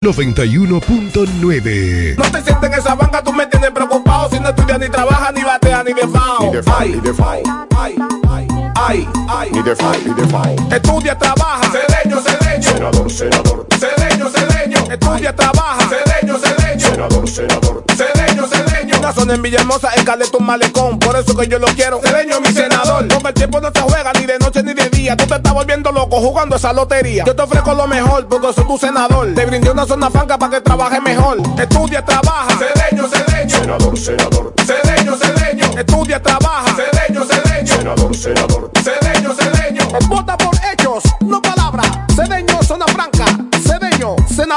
91.9 No te sientes en esa banca, tú me tienes preocupado. Si no estudias ni trabajas, ni bateas, ni de FAO. Ni de FAO, ni de Ay, ay, ay, ay Ni de FAO, ni de Estudia, trabaja Cedeño, cedeño. Senador, senador. Cedeño, cedeño. Estudia, trabaja Cedeño, cedeño. Senador, senador. Cedeño, cedeño Una zona en Villahermosa, en Caleta, un malecón Por eso que yo lo quiero. Cedeño, mi senador Porque el tiempo no se juega ni de noche ni de día. Tú te estás volviendo loco jugando esa lotería. Yo te ofrezco lo mejor porque soy tu senador. Te brindé una zona franca para que trabajes mejor. Estudia, trabaja. Cedeño, cedeño. Senador, senador. Cedeño, cedeño. Estudia, trabaja. Cedeño, cedeño. Senador, senador. Cedeño, cedeño. Vota por hechos, no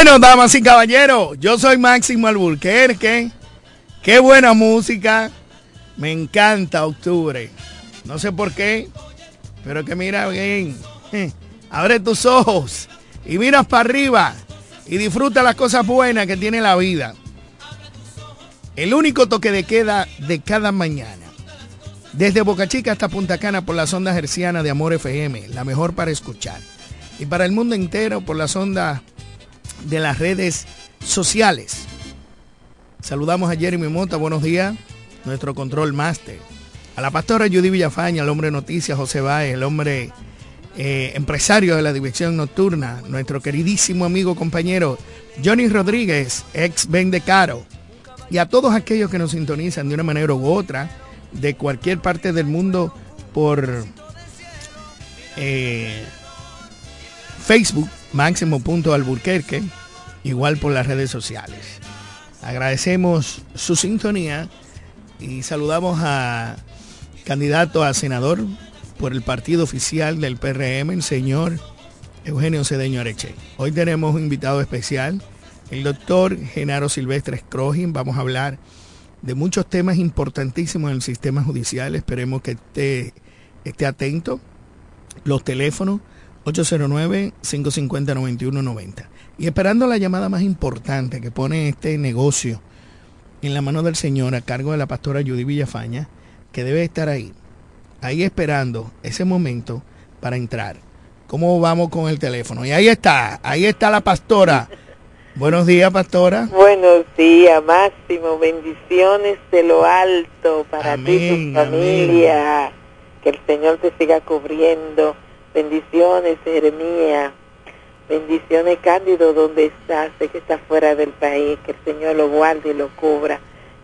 Bueno, damas y caballeros, yo soy Máximo Alburquerque. Qué buena música. Me encanta octubre. No sé por qué, pero que mira bien. Abre tus ojos y miras para arriba y disfruta las cosas buenas que tiene la vida. El único toque de queda de cada mañana. Desde Boca Chica hasta Punta Cana por las ondas hercianas de Amor FM, la mejor para escuchar. Y para el mundo entero por las ondas de las redes sociales. Saludamos a Jeremy Mota, buenos días, nuestro control máster. A la pastora Judy Villafaña, el hombre noticias José Báez, el hombre eh, empresario de la dirección nocturna, nuestro queridísimo amigo compañero Johnny Rodríguez, ex Vende Caro, y a todos aquellos que nos sintonizan de una manera u otra, de cualquier parte del mundo por eh, Facebook, Máximo.alburquerque, igual por las redes sociales. Agradecemos su sintonía y saludamos a candidato a senador por el partido oficial del PRM, el señor Eugenio Cedeño Areche. Hoy tenemos un invitado especial, el doctor Genaro Silvestre Scrogin. Vamos a hablar de muchos temas importantísimos en el sistema judicial. Esperemos que esté, esté atento. Los teléfonos 809-550-9190. Y esperando la llamada más importante que pone este negocio en la mano del Señor a cargo de la pastora Judy Villafaña, que debe estar ahí, ahí esperando ese momento para entrar. ¿Cómo vamos con el teléfono? Y ahí está, ahí está la pastora. Buenos días, pastora. Buenos días, Máximo. Bendiciones de lo alto para ti y tu familia. Que el Señor te siga cubriendo. Bendiciones, Jeremías. Bendiciones, Cándido, donde estás. Sé que estás fuera del país. Que el Señor lo guarde y lo cubra.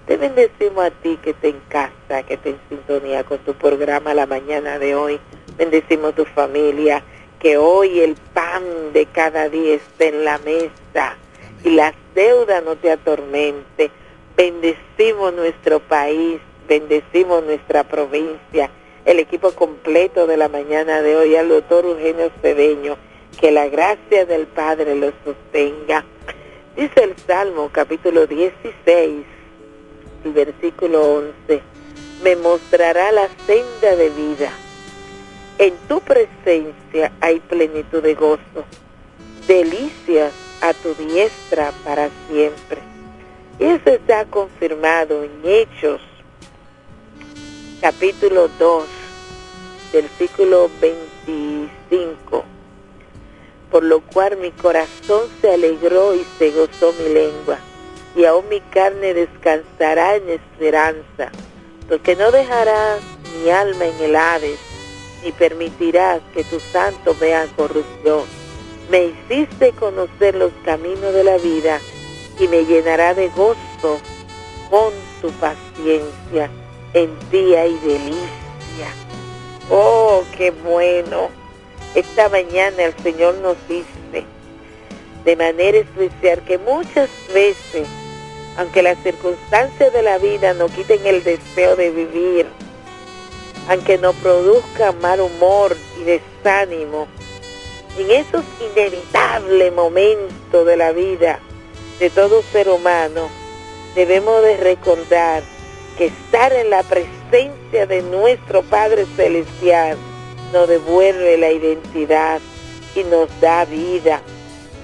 Te bendecimos a ti que te en casa, que te en sintonía con tu programa la mañana de hoy. Bendecimos tu familia. Que hoy el pan de cada día esté en la mesa y las deudas no te atormente. Bendecimos nuestro país, bendecimos nuestra provincia, el equipo completo de la mañana de hoy, al doctor Eugenio Cedeño, que la gracia del Padre lo sostenga. Dice el Salmo capítulo 16, el versículo 11, me mostrará la senda de vida. En tu presencia hay plenitud de gozo, delicias a tu diestra para siempre. Y eso está confirmado en Hechos, capítulo 2, versículo 25. Por lo cual mi corazón se alegró y se gozó mi lengua, y aún mi carne descansará en esperanza, porque no dejarás mi alma en el Hades, ni permitirás que tu santo vea corrupción. Me hiciste conocer los caminos de la vida, y me llenará de gozo con tu paciencia. En ti hay delicia. Oh, qué bueno. Esta mañana el Señor nos dice de manera especial que muchas veces, aunque las circunstancias de la vida no quiten el deseo de vivir, aunque nos produzca mal humor y desánimo, en esos inevitables momentos de la vida, de todo ser humano, debemos de recordar que estar en la presencia de nuestro Padre Celestial nos devuelve la identidad y nos da vida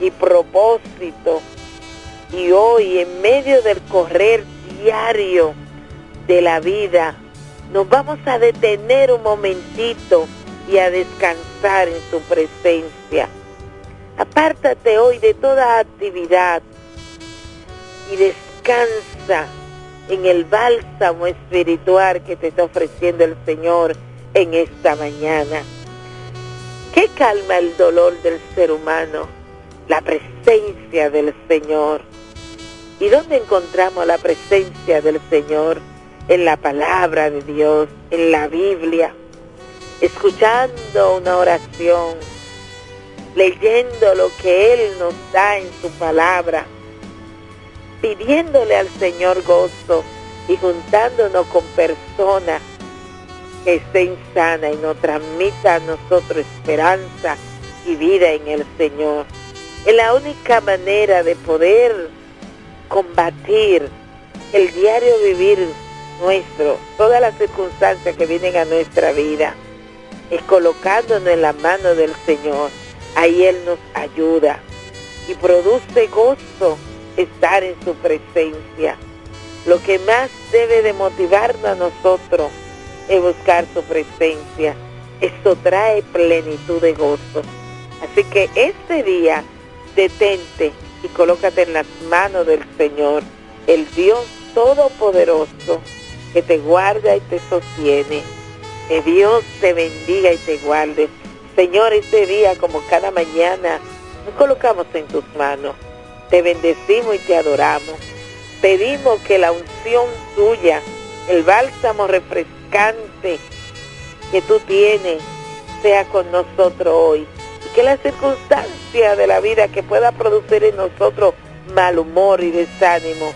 y propósito. Y hoy, en medio del correr diario de la vida, nos vamos a detener un momentito y a descansar en su presencia. Apártate hoy de toda actividad y descansa en el bálsamo espiritual que te está ofreciendo el Señor en esta mañana. ¿Qué calma el dolor del ser humano? La presencia del Señor. ¿Y dónde encontramos la presencia del Señor? En la palabra de Dios, en la Biblia, escuchando una oración, leyendo lo que Él nos da en su palabra pidiéndole al Señor gozo y juntándonos con personas que estén sanas y nos transmita a nosotros esperanza y vida en el Señor. Es la única manera de poder combatir el diario vivir nuestro, todas las circunstancias que vienen a nuestra vida, es colocándonos en la mano del Señor. Ahí Él nos ayuda y produce gozo estar en su presencia. Lo que más debe de motivarnos a nosotros es buscar su presencia. Esto trae plenitud de gozo. Así que este día detente y colócate en las manos del Señor, el Dios Todopoderoso, que te guarda y te sostiene. Que Dios te bendiga y te guarde. Señor, este día como cada mañana, nos colocamos en tus manos te bendecimos y te adoramos. Pedimos que la unción tuya, el bálsamo refrescante que tú tienes, sea con nosotros hoy. Y que la circunstancia de la vida que pueda producir en nosotros mal humor y desánimo,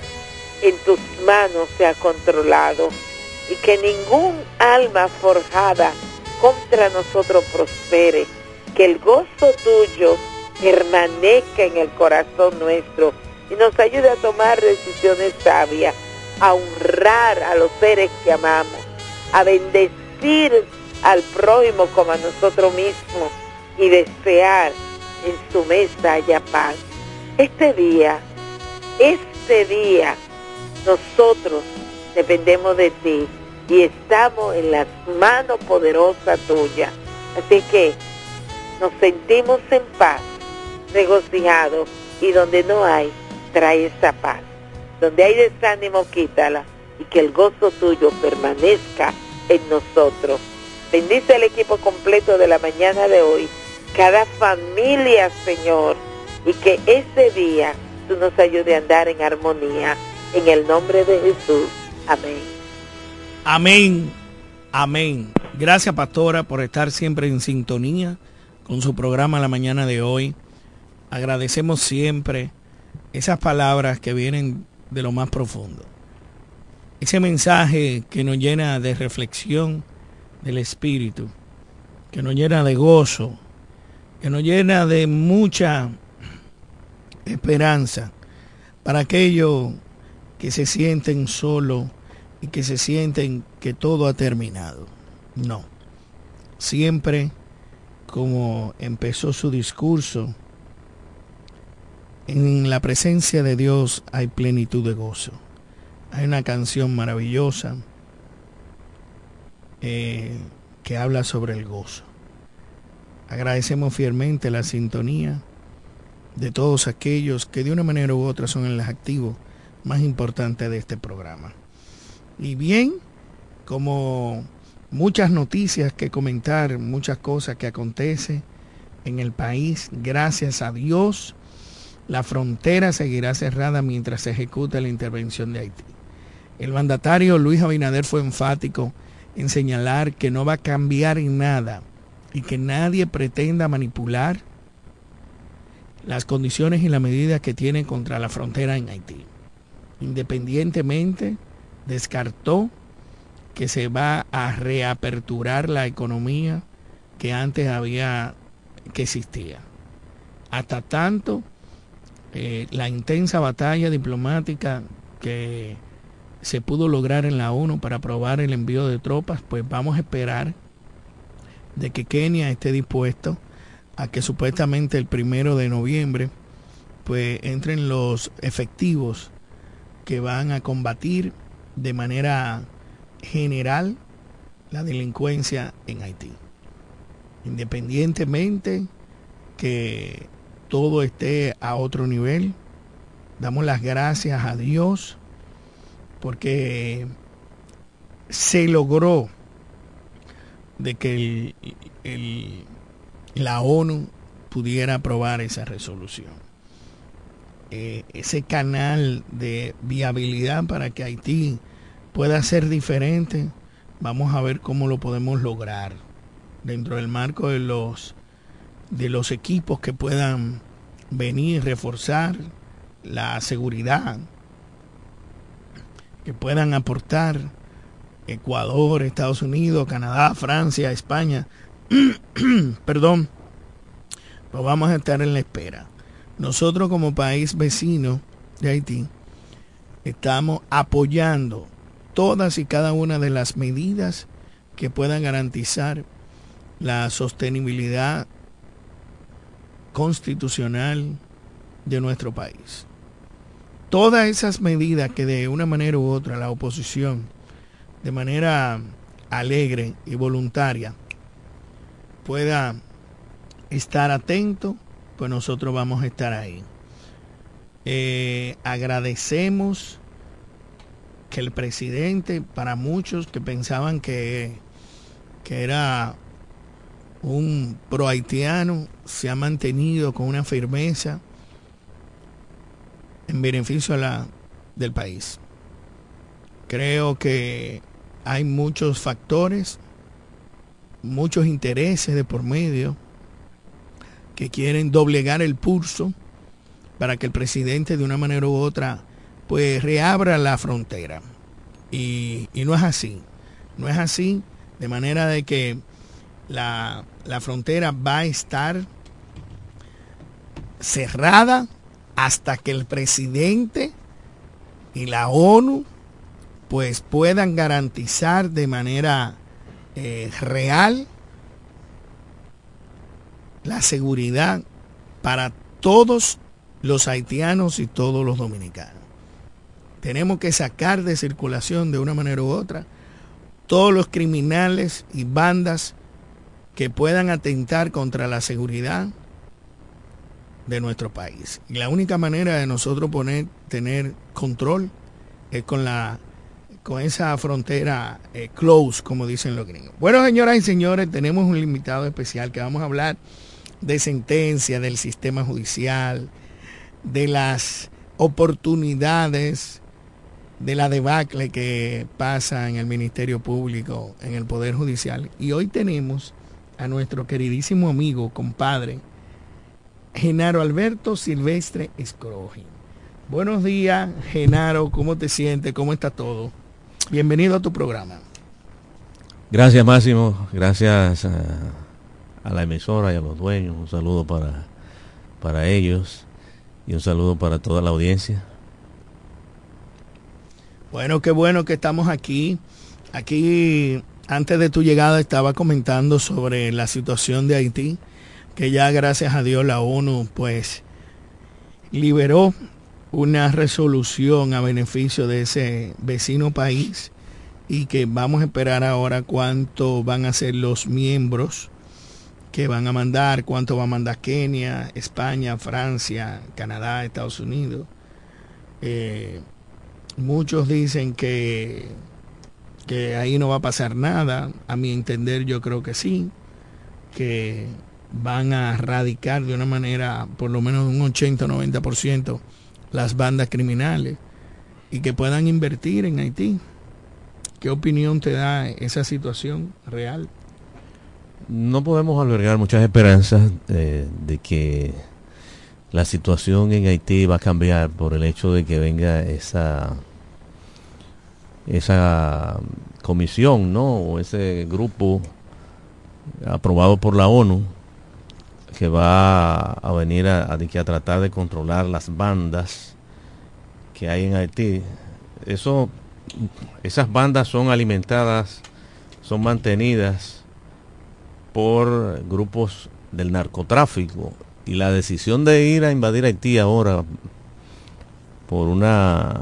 en tus manos sea controlado. Y que ningún alma forjada contra nosotros prospere. Que el gozo tuyo permanezca en el corazón nuestro y nos ayude a tomar decisiones sabias, a honrar a los seres que amamos, a bendecir al prójimo como a nosotros mismos y desear en su mesa haya paz. Este día, este día, nosotros dependemos de ti y estamos en las manos poderosas tuyas. Así que nos sentimos en paz regocijado y donde no hay, trae esa paz. Donde hay desánimo, quítala y que el gozo tuyo permanezca en nosotros. Bendice el equipo completo de la mañana de hoy, cada familia, Señor, y que ese día tú nos ayude a andar en armonía. En el nombre de Jesús. Amén. Amén. Amén. Gracias, pastora, por estar siempre en sintonía con su programa la mañana de hoy. Agradecemos siempre esas palabras que vienen de lo más profundo. Ese mensaje que nos llena de reflexión del Espíritu, que nos llena de gozo, que nos llena de mucha esperanza para aquellos que se sienten solo y que se sienten que todo ha terminado. No. Siempre como empezó su discurso, en la presencia de Dios hay plenitud de gozo. Hay una canción maravillosa eh, que habla sobre el gozo. Agradecemos fielmente la sintonía de todos aquellos que de una manera u otra son el activo más importante de este programa. Y bien, como muchas noticias que comentar, muchas cosas que acontecen en el país, gracias a Dios, la frontera seguirá cerrada mientras se ejecuta la intervención de Haití. El mandatario Luis Abinader fue enfático en señalar que no va a cambiar en nada y que nadie pretenda manipular las condiciones y las medidas que tiene contra la frontera en Haití. Independientemente, descartó que se va a reaperturar la economía que antes había, que existía. Hasta tanto, eh, la intensa batalla diplomática que se pudo lograr en la ONU para aprobar el envío de tropas, pues vamos a esperar de que Kenia esté dispuesto a que supuestamente el primero de noviembre pues entren los efectivos que van a combatir de manera general la delincuencia en Haití. Independientemente que todo esté a otro nivel, damos las gracias a Dios porque se logró de que el, la ONU pudiera aprobar esa resolución. Eh, ese canal de viabilidad para que Haití pueda ser diferente, vamos a ver cómo lo podemos lograr dentro del marco de los de los equipos que puedan venir reforzar la seguridad que puedan aportar Ecuador, Estados Unidos, Canadá, Francia, España. Perdón. Pues vamos a estar en la espera. Nosotros como país vecino de Haití estamos apoyando todas y cada una de las medidas que puedan garantizar la sostenibilidad constitucional de nuestro país todas esas medidas que de una manera u otra la oposición, de manera alegre y voluntaria, pueda estar atento, pues nosotros vamos a estar ahí. Eh, agradecemos que el presidente, para muchos que pensaban que, que era un pro haitiano, se ha mantenido con una firmeza en beneficio la, del país. Creo que hay muchos factores, muchos intereses de por medio que quieren doblegar el pulso para que el presidente de una manera u otra pues reabra la frontera. Y, y no es así. No es así de manera de que la, la frontera va a estar cerrada hasta que el presidente y la ONU pues puedan garantizar de manera eh, real la seguridad para todos los haitianos y todos los dominicanos. Tenemos que sacar de circulación de una manera u otra todos los criminales y bandas que puedan atentar contra la seguridad de nuestro país. Y la única manera de nosotros poner, tener control es con la con esa frontera eh, close, como dicen los gringos. Bueno, señoras y señores, tenemos un limitado especial que vamos a hablar de sentencia, del sistema judicial, de las oportunidades, de la debacle que pasa en el Ministerio Público, en el Poder Judicial. Y hoy tenemos a nuestro queridísimo amigo, compadre, Genaro Alberto Silvestre Escroji. Buenos días, Genaro, ¿cómo te sientes? ¿Cómo está todo? Bienvenido a tu programa. Gracias, Máximo. Gracias a, a la emisora y a los dueños. Un saludo para, para ellos y un saludo para toda la audiencia. Bueno, qué bueno que estamos aquí. Aquí, antes de tu llegada, estaba comentando sobre la situación de Haití, que ya gracias a Dios la ONU pues liberó una resolución a beneficio de ese vecino país y que vamos a esperar ahora cuánto van a ser los miembros que van a mandar, cuánto va a mandar Kenia, España, Francia, Canadá, Estados Unidos. Eh, muchos dicen que, que ahí no va a pasar nada. A mi entender yo creo que sí, que van a erradicar de una manera por lo menos un 80-90% las bandas criminales y que puedan invertir en Haití. ¿Qué opinión te da esa situación real? No podemos albergar muchas esperanzas eh, de que la situación en Haití va a cambiar por el hecho de que venga esa esa comisión, ¿no? O ese grupo aprobado por la ONU que va a venir a, tratar de controlar las bandas que hay en Haití. Eso, esas bandas son alimentadas, son mantenidas por grupos del narcotráfico y la decisión de ir a invadir Haití ahora por una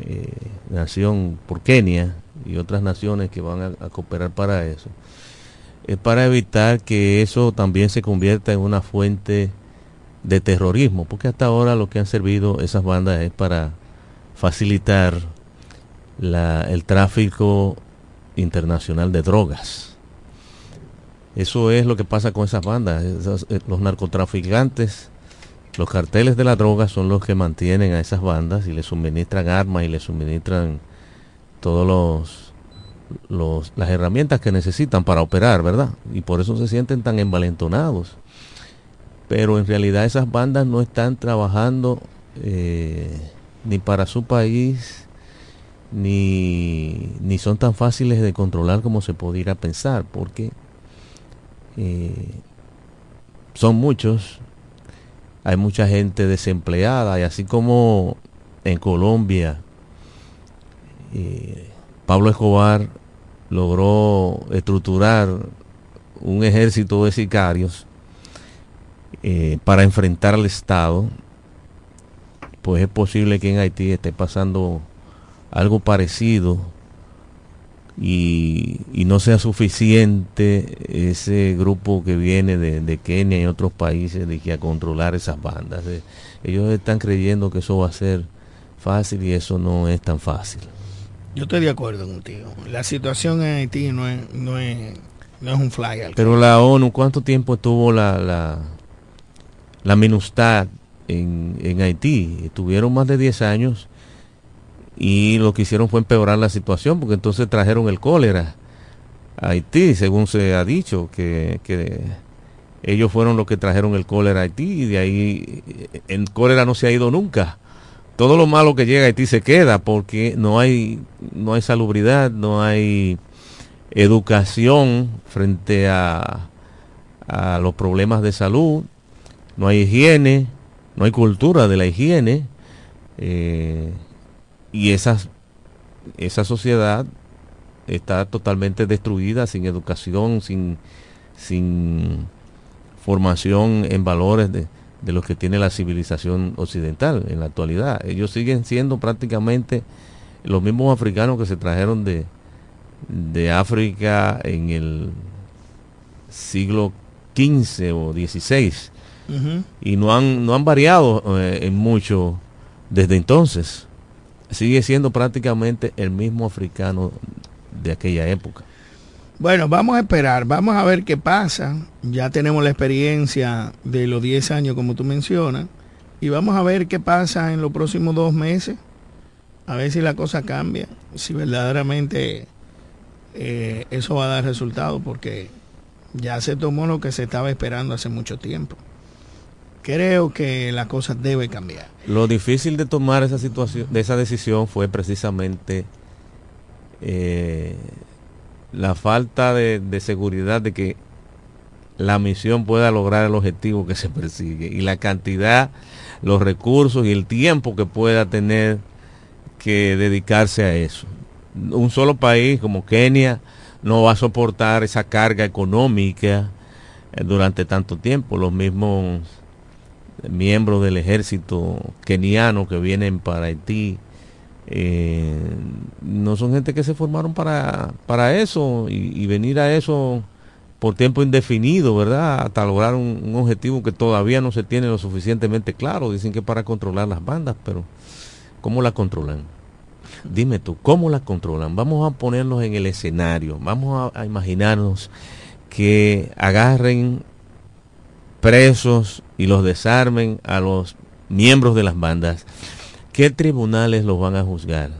eh, nación, por Kenia y otras naciones que van a, cooperar para eso, es para evitar que eso también se convierta en una fuente de terrorismo, porque hasta ahora lo que han servido esas bandas es para facilitar la, el tráfico internacional de drogas. Eso es lo que pasa con esas bandas. Eh, los narcotraficantes, los carteles de la droga son los que mantienen a esas bandas y les suministran armas y les suministran todos los, los las herramientas que necesitan para operar, ¿verdad? Y por eso se sienten tan envalentonados. Pero en realidad esas bandas no están trabajando eh, ni para su país ni, son tan fáciles de controlar como se pudiera pensar, porque eh, son muchos, hay mucha gente desempleada y así como en Colombia eh, Pablo Escobar logró estructurar un ejército de sicarios eh, para enfrentar al Estado, pues es posible que en Haití esté pasando algo parecido y, y, no sea suficiente ese grupo que viene de, de, Kenia y otros países de que a controlar esas bandas. Ellos están creyendo que eso va a ser fácil y eso no es tan fácil. Yo estoy de acuerdo contigo. La situación en Haití no es, no es, no es un fly. Pero la ONU, ¿cuánto tiempo tuvo la, la, la MINUSTAD en, en Haití? Estuvieron más de 10 años y lo que hicieron fue empeorar la situación porque entonces trajeron el cólera a Haití, según se ha dicho, que, que ellos fueron los que trajeron el cólera a Haití y de ahí el cólera no se ha ido nunca. Todo lo malo que llega a Haití se queda porque no hay, no hay salubridad, no hay educación frente a, a los problemas de salud, no hay higiene, no hay cultura de la higiene. Eh, y esas, esa sociedad está totalmente destruida, sin educación, sin, sin formación en valores de, de los que tiene la civilización occidental en la actualidad. Ellos siguen siendo prácticamente los mismos africanos que se trajeron de, de África en el siglo XV o XVI uh -huh. y no han, no han variado eh, en mucho desde entonces sigue siendo prácticamente el mismo africano de aquella época. Bueno, vamos a esperar, vamos a ver qué pasa. Ya tenemos la experiencia de los 10 años, como tú mencionas, y vamos a ver qué pasa en los próximos dos meses. A ver si la cosa cambia, si verdaderamente eh, eso va a dar resultado, porque ya se tomó lo que se estaba esperando hace mucho tiempo creo que la cosa debe cambiar. Lo difícil de tomar esa situación, de esa decisión fue precisamente eh, la falta de, de, seguridad de que la misión pueda lograr el objetivo que se persigue y la cantidad, los recursos y el tiempo que pueda tener que dedicarse a eso. Un solo país como Kenia no va a soportar esa carga económica eh, durante tanto tiempo. Los mismos miembros del ejército keniano que vienen para Haití eh, no son gente que se formaron para, para eso y, venir a eso por tiempo indefinido, ¿verdad? Hasta lograr un, objetivo que todavía no se tiene lo suficientemente claro. Dicen que para controlar las bandas, pero ¿cómo la controlan? Dime tú, ¿cómo la controlan? Vamos a ponernos en el escenario, vamos a imaginarnos que agarren presos y los desarmen a los miembros de las bandas. ¿Qué tribunales los van a juzgar?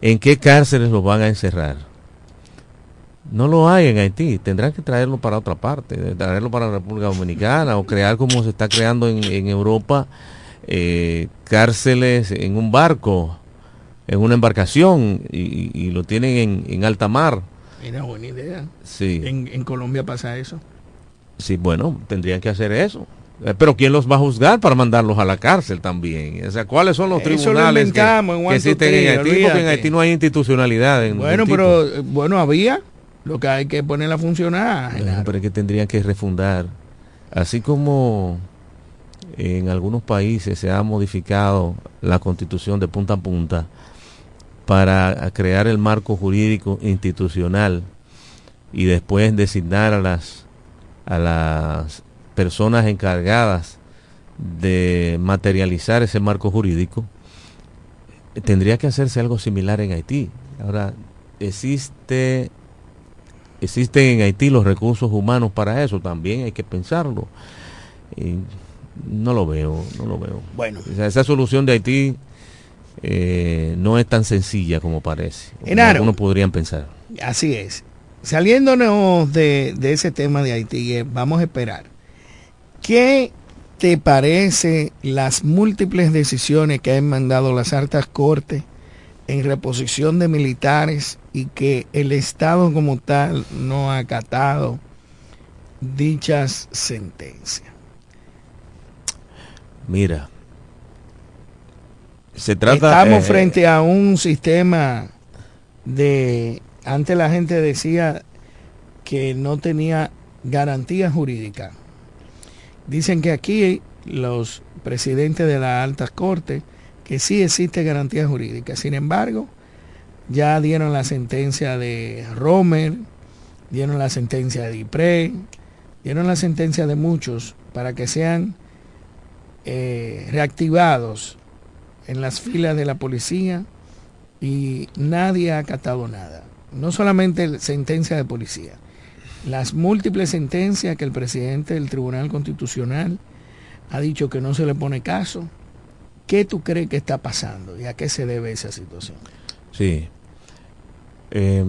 ¿En qué cárceles los van a encerrar? No lo hay en Haití, tendrán que traerlo para otra parte, traerlo para la República Dominicana o crear como se está creando en, en Europa eh, cárceles en un barco, en una embarcación y, y lo tienen en, en, alta mar. Mira, buena idea. Sí. En, en Colombia pasa eso. Sí, bueno, tendrían que hacer eso. Eh, Pero ¿quién los va a juzgar para mandarlos a la cárcel también? O sea, ¿cuáles son los tribunales que, inventamos en que existen en Haití? three, Porque en olvídate. Haití no hay institucionalidad. en Bueno, pero tipo. eh, bueno, había. Lo que hay que ponerla a funcionar. Pero es que tendrían que refundar. Así como en algunos países se ha modificado la constitución de punta a punta para crear el marco jurídico institucional y después designar a las a las personas encargadas de materializar ese marco jurídico tendría que hacerse algo similar en Haití. Ahora existe existen en Haití los recursos humanos para eso, también hay que pensarlo. Y no lo veo, no lo veo. Bueno. O sea, esa solución de Haití eh, no es tan sencilla como parece. como Genaro. algunos podrían pensar. Así es. Saliéndonos de, de ese tema de Haití, eh, vamos a esperar. ¿Qué te parece las múltiples decisiones que han mandado las altas cortes en reposición de militares y que el Estado como tal no ha acatado dichas sentencias? Mira, se trata... Estamos eh, frente a un sistema de... Antes la gente decía que no tenía garantía jurídica. Dicen que aquí los presidentes de las altas cortes que sí existe garantía jurídica. Sin embargo, ya dieron la sentencia de Romer, dieron la sentencia de Dipré, dieron la sentencia de muchos para que sean eh, reactivados en las filas de la policía y nadie ha acatado nada. No solamente sentencia de policía, las múltiples sentencias que el presidente del Tribunal Constitucional ha dicho que no se le pone caso. ¿Qué tú crees que está pasando y a qué se debe esa situación? Sí. Eh,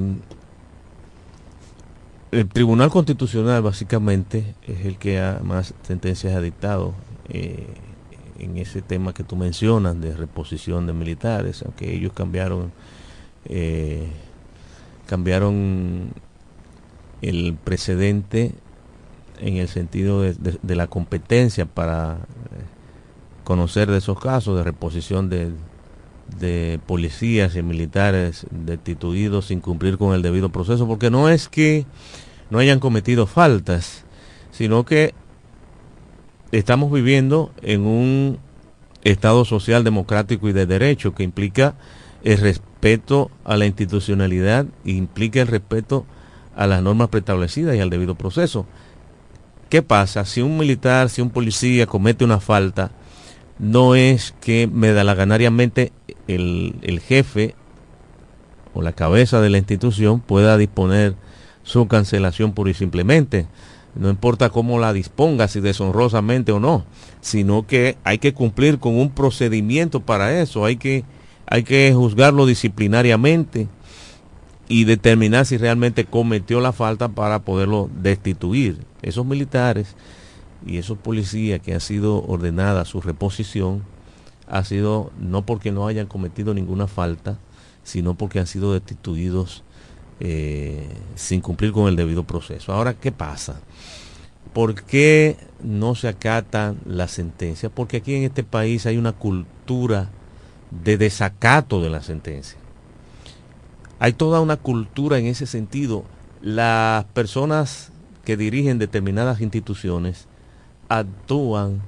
el Tribunal Constitucional básicamente es el que ha más sentencias ha dictado eh, en ese tema que tú mencionas de reposición de militares, aunque ellos cambiaron eh, cambiaron el precedente en el sentido de, la competencia para eh, conocer de esos casos de reposición de, de policías y militares destituidos sin cumplir con el debido proceso, porque no es que no hayan cometido faltas, sino que estamos viviendo en un Estado social, democrático y de derecho que implica el respeto a la institucionalidad implica el respeto a las normas preestablecidas y al debido proceso. ¿Qué pasa? Si un militar, si un policía comete una falta, no es que medalaganariamente el, el jefe o la cabeza de la institución pueda disponer su cancelación pura y simplemente. No importa cómo la disponga, si deshonrosamente o no, sino que hay que cumplir con un procedimiento para eso, hay que, hay que juzgarlo disciplinariamente y determinar si realmente cometió la falta para poderlo destituir. Esos militares y esos policías que ha sido ordenada su reposición ha sido no porque no hayan cometido ninguna falta, sino porque han sido destituidos eh, sin cumplir con el debido proceso. Ahora, ¿qué pasa? ¿Por qué no se acatan las sentencias? Porque aquí en este país hay una cultura de desacato de la sentencia. Hay toda una cultura en ese sentido. Las personas que dirigen determinadas instituciones actúan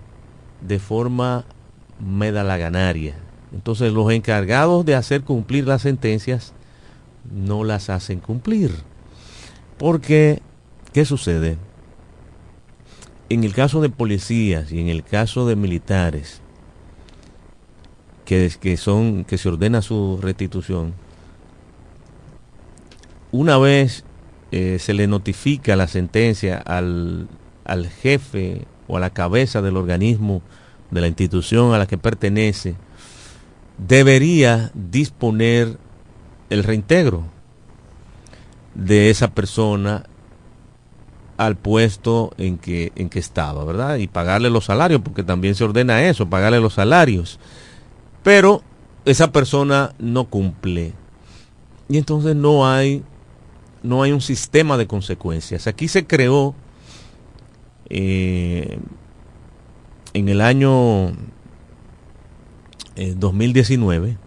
de forma medalaganaria. Entonces los encargados de hacer cumplir las sentencias no las hacen cumplir. Porque, ¿qué sucede? En el caso de policías y en el caso de militares, que, son, que se ordena su restitución, una vez eh, se le notifica la sentencia al, al jefe o a la cabeza del organismo de la institución a la que pertenece, debería disponer el reintegro de esa persona al puesto en que, en que estaba, ¿verdad? Y pagarle los salarios, porque también se ordena eso, pagarle los salarios. Pero esa persona no cumple. Y entonces no hay, no hay un sistema de consecuencias. Aquí se creó eh, en el año 2019,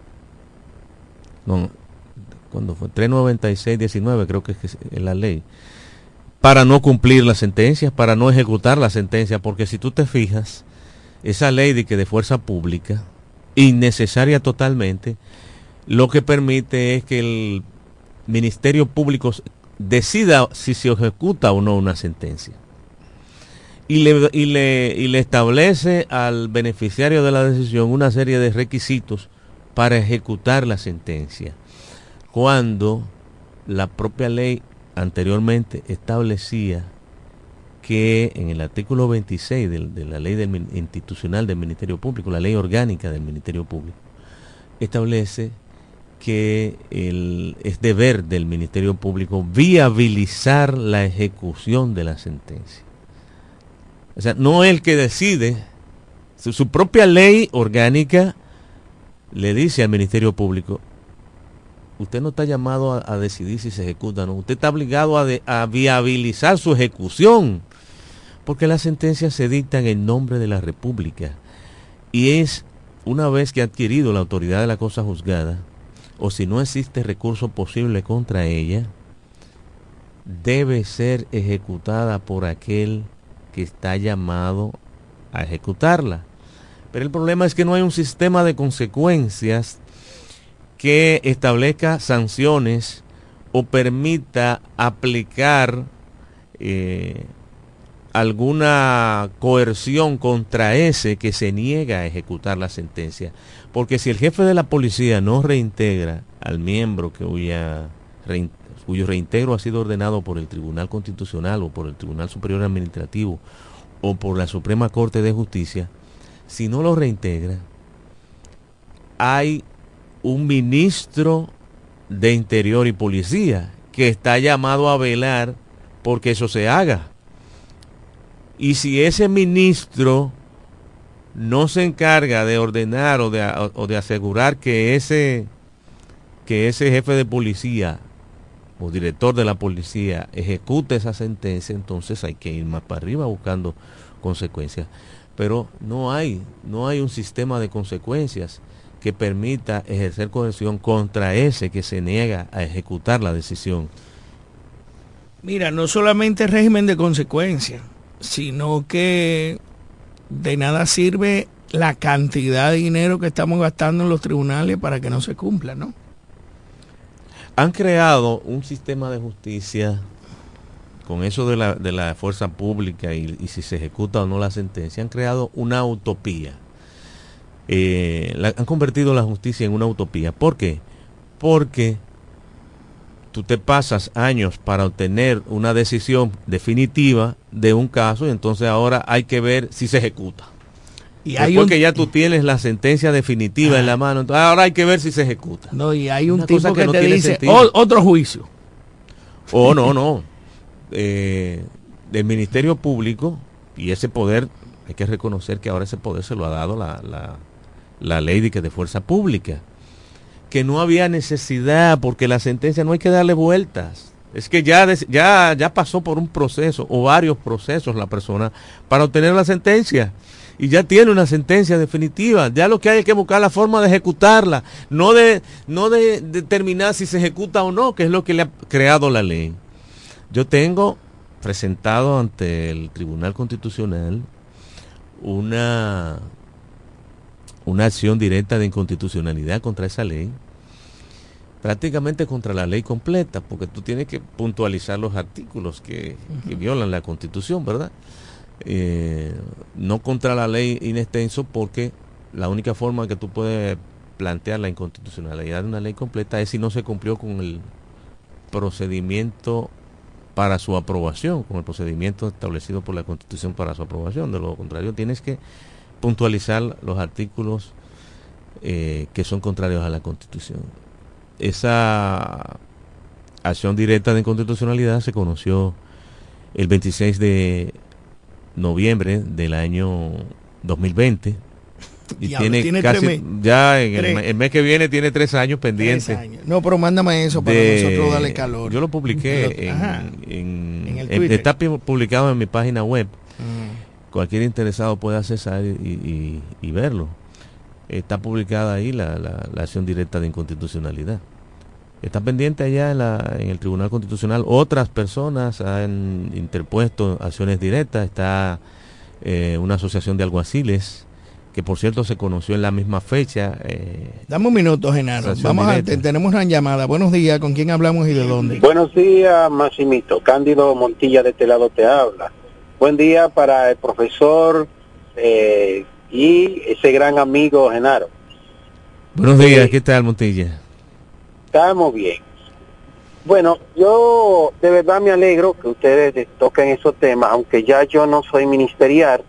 no, cuando fue 396-19 creo que es la ley, para no cumplir las sentencias, para no ejecutar la sentencia, porque si tú te fijas, esa ley de que de fuerza pública, innecesaria totalmente, lo que permite es que el Ministerio Público decida si se ejecuta o no una sentencia y le, y, le, y le establece al beneficiario de la decisión una serie de requisitos para ejecutar la sentencia. Cuando la propia ley anteriormente establecía que en el artículo 26 de, la ley institucional del Ministerio Público, la ley orgánica del Ministerio Público, establece que es deber del Ministerio Público viabilizar la ejecución de la sentencia. O sea, no el que decide. Su, propia ley orgánica le dice al Ministerio Público, usted no está llamado a, decidir si se ejecuta o no, usted está obligado a, a, viabilizar su ejecución, porque las sentencias se dictan en nombre de la República. Y es una vez que ha adquirido la autoridad de la cosa juzgada, o si no existe recurso posible contra ella, debe ser ejecutada por aquel que está llamado a ejecutarla. Pero el problema es que no hay un sistema de consecuencias que establezca sanciones o permita aplicar eh, alguna coerción contra ese que se niega a ejecutar la sentencia. Porque si el jefe de la policía no reintegra al miembro que cuyo reintegro ha sido ordenado por el Tribunal Constitucional o por el Tribunal Superior Administrativo o por la Suprema Corte de Justicia, si no lo reintegra, hay un ministro de Interior y Policía que está llamado a velar porque eso se haga. Y si ese ministro no se encarga de ordenar o de, o de asegurar que ese, que ese jefe de policía o director de la policía ejecute esa sentencia, entonces hay que ir más para arriba buscando consecuencias. Pero no hay, no hay un sistema de consecuencias que permita ejercer coerción contra ese que se niega a ejecutar la decisión. Mira, no solamente régimen de consecuencias, sino que de nada sirve la cantidad de dinero que estamos gastando en los tribunales para que no se cumpla, ¿no? han creado un sistema de justicia con eso de la, de la fuerza pública y, si se ejecuta o no la sentencia, han creado una utopía. Eh, han convertido la justicia en una utopía. ¿Por qué? Porque tú te pasas años para obtener una decisión definitiva de un caso y entonces ahora hay que ver si se ejecuta. Y hay porque ya tú tienes la sentencia definitiva en la mano, entonces ahora hay que ver si se ejecuta. No, y hay un tipo que, te dice otro juicio. Oh, no, no. Eh, del Ministerio Público y ese poder, hay que reconocer que ahora ese poder se lo ha dado la, la, la ley de, que de fuerza pública. Que no había necesidad, porque la sentencia no hay que darle vueltas. Es que ya, ya, ya pasó por un proceso o varios procesos la persona para obtener la sentencia y ya tiene una sentencia definitiva. Ya lo que hay es que buscar la forma de ejecutarla, no de, no de determinar si se ejecuta o no, que es lo que le ha creado la ley. Yo tengo presentado ante el Tribunal Constitucional una, una acción directa de inconstitucionalidad contra esa ley, prácticamente contra la ley completa, porque tú tienes que puntualizar los artículos que, que violan la Constitución, ¿verdad? Eh, no contra la ley in extenso, porque la única forma que tú puedes plantear la inconstitucionalidad de una ley completa es si no se cumplió con el procedimiento para su aprobación, con el procedimiento establecido por la Constitución para su aprobación. De lo contrario, tienes que puntualizar los artículos eh, que son contrarios a la Constitución. Esa acción directa de inconstitucionalidad se conoció el 26 de noviembre del año 2020 y Diablo, tiene, tiene casi ya en el, mes que viene tiene tres años Tres pendientes años. No, pero mándame eso para de- nosotros darle calor. Yo lo publiqué Lo- en, Ajá. en- En el Twitter. está publicado en mi página web. Cualquier interesado puede accesar y, y- y verlo. Está publicada ahí la, la- la acción directa de inconstitucionalidad. Está pendiente allá en, la- en el Tribunal Constitucional. Otras personas han interpuesto acciones directas. Está eh, una asociación de alguaciles, que por cierto se conoció en la misma fecha. eh, Dame un minuto, Genaro. Vamos a, tenemos una llamada. Buenos días, ¿con quién hablamos y de dónde? Buenos días, Maximito. Cándido Montilla de este lado te habla. Buen día para el profesor eh, y ese gran amigo Genaro. Buenos días, Sí. ¿qué tal Montilla? Estamos bien. Bueno, yo de verdad me alegro que ustedes toquen esos temas, aunque ya yo no soy ministerial.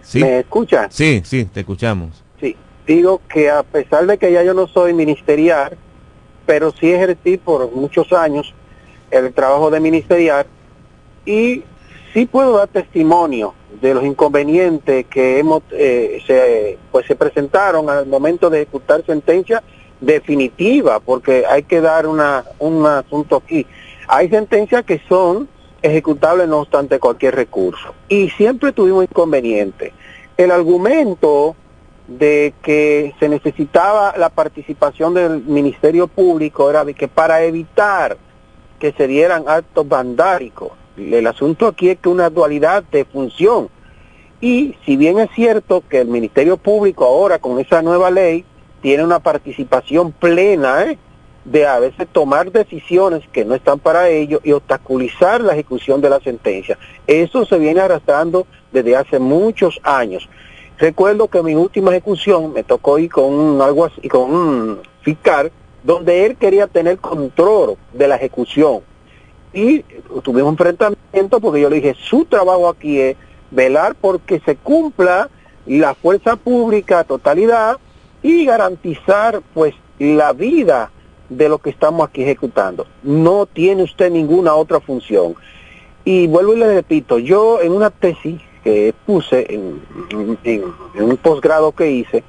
Sí. ¿Me escuchan? Sí, sí, te escuchamos. Sí, digo que a pesar de que ya yo no soy ministerial, pero sí ejercí por muchos años el trabajo de ministerial y sí puedo dar testimonio de los inconvenientes que hemos eh, se, pues se presentaron al momento de ejecutar sentencia definitiva, porque hay que dar una, un asunto aquí. Hay sentencias que son ejecutables no obstante cualquier recurso. Y siempre tuvimos inconvenientes. El argumento de que se necesitaba la participación del Ministerio Público era de que para evitar que se dieran actos vandálicos. El asunto aquí es que una dualidad de función. Y si bien es cierto que el Ministerio Público ahora con esa nueva ley tiene una participación plena ¿eh? de a veces tomar decisiones que no están para ello y obstaculizar la ejecución de la sentencia. Eso se viene arrastrando desde hace muchos años. Recuerdo que en mi última ejecución me tocó ir con un, algo con un fiscal donde él quería tener control de la ejecución. Y tuvimos enfrentamiento porque yo le dije, su trabajo aquí es velar porque se cumpla la fuerza pública totalidad y garantizar pues la vida de lo que estamos aquí ejecutando. No tiene usted ninguna otra función. Y vuelvo y le repito, yo en una tesis que puse en- en un posgrado que hice,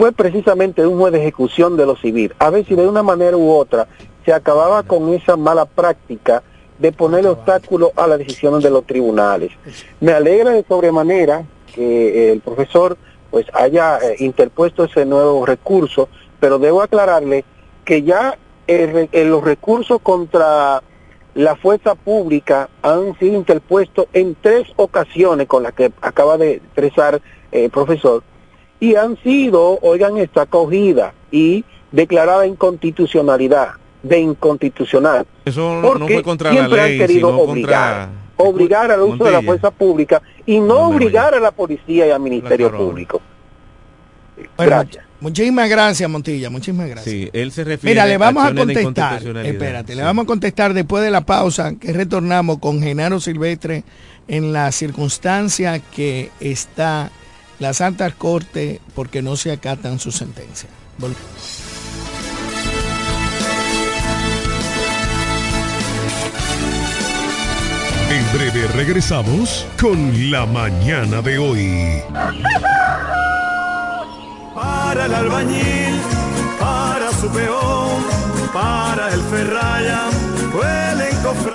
fue precisamente un juez de ejecución de lo civil. A ver si de una manera u otra se acababa con esa mala práctica de poner obstáculos a las decisiones de los tribunales. Me alegra de sobremanera que el profesor pues haya eh, interpuesto ese nuevo recurso, pero debo aclararle que ya re- eh, los recursos contra la fuerza pública han sido interpuestos en tres ocasiones con las que acaba de expresar eh, el profesor y han sido, oigan, esta acogida y declarada inconstitucionalidad, de inconstitucional. Eso no, no Porque fue contra la siempre ley, han querido sino obligar, contra... obligar al uso de la fuerza pública y no obligar a la policía y al Ministerio. Público. Bueno, Gracias. muchísimas gracias, Montilla. Muchísimas gracias. Sí, él se refiere Mira, le vamos a contestar. Espérate, le vamos a contestar después de la pausa que retornamos con Genaro Silvestre en la circunstancia que está la Santa Corte porque no se acatan sus sentencias. Vol- En breve regresamos con la mañana de hoy. Para el albañil, para su peón, para el ferraya, huelen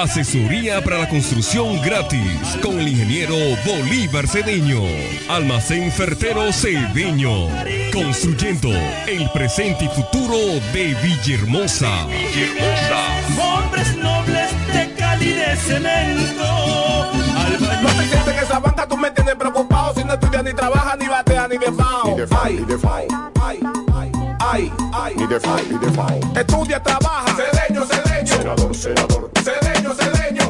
Asesoría para la construcción gratis con el ingeniero Bolívar Cedeño. Almacén Fertero Cedeño. Construyendo el presente y futuro de Villahermosa. Hombres nobles de Cali de cemento. No te sientes en esa banca, tú me tienes preocupado. Si no estudias ni trabajas, ni bateas, ni de fao. Ni de fao, ni de fao. Ay, ay, ay, ay. Ni de fao, ni de fao. Estudia, trabaja. Cedeño, cedeño. Senador, senador.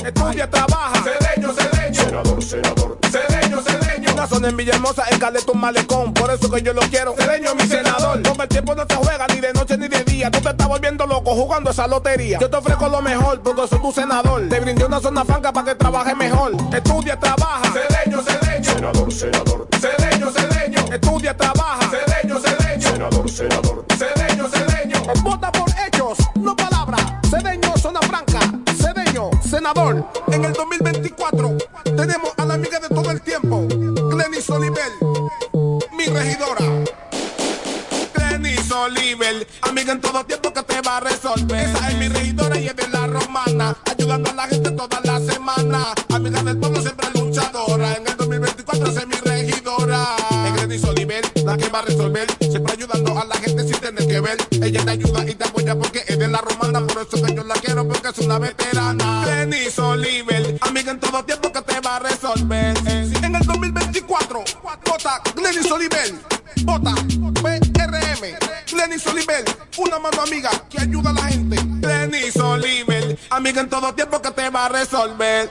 Estudia, trabaja. Cedeño, cedeño. Senador, senador. Cedeño, cedeño. Una zona en Villahermosa, en Caleta, un malecón. Por eso que yo lo quiero. Cedeño, mi senador. Con el tiempo no se juega ni de noche ni de día. Tú te estás volviendo loco jugando esa lotería. Yo te ofrezco lo mejor porque soy tu senador. Te brindé una zona franca para que trabajes mejor. Estudia, trabaja. Cedeño, cedeño. Senador, senador. Cedeño, cedeño. Estudia, trabaja. Cedeño, cedeño. Senador, senador. Cedeño, cedeño. Vota por hechos, no palabras. Cedeño, En el 2024 tenemos a la amiga de todo el tiempo, Glenis Oliver, mi regidora. Glenis Oliver, amiga en todo tiempo que te va a resolver. Esa es mi regidora y es de la romana, ayudando a la gente toda la semana. Amiga del pueblo, siempre luchadora. En el 2024 es mi regidora. Es Glenis Oliver, la que va a resolver. Siempre ayudando a la gente sin tener que ver. Ella te ayuda y te apoya porque es de la romana. Por eso que yo la quiero porque es una veterana. Vota Glenis Oliver. Vota PRM. Glenis Oliver, una mano amiga que ayuda a la gente. Glenis Oliver, amiga en todo tiempo que te va a resolver.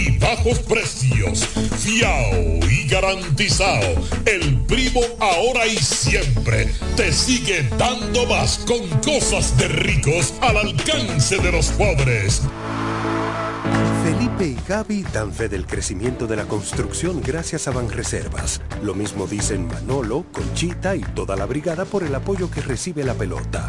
y bajos precios. Fiao y garantizado. El Primo ahora y siempre te sigue dando más con cosas de ricos al alcance de los pobres. Felipe y Gaby dan fe del crecimiento de la construcción gracias a Banreservas. Lo mismo dicen Manolo, Conchita y toda la brigada por el apoyo que recibe la pelota.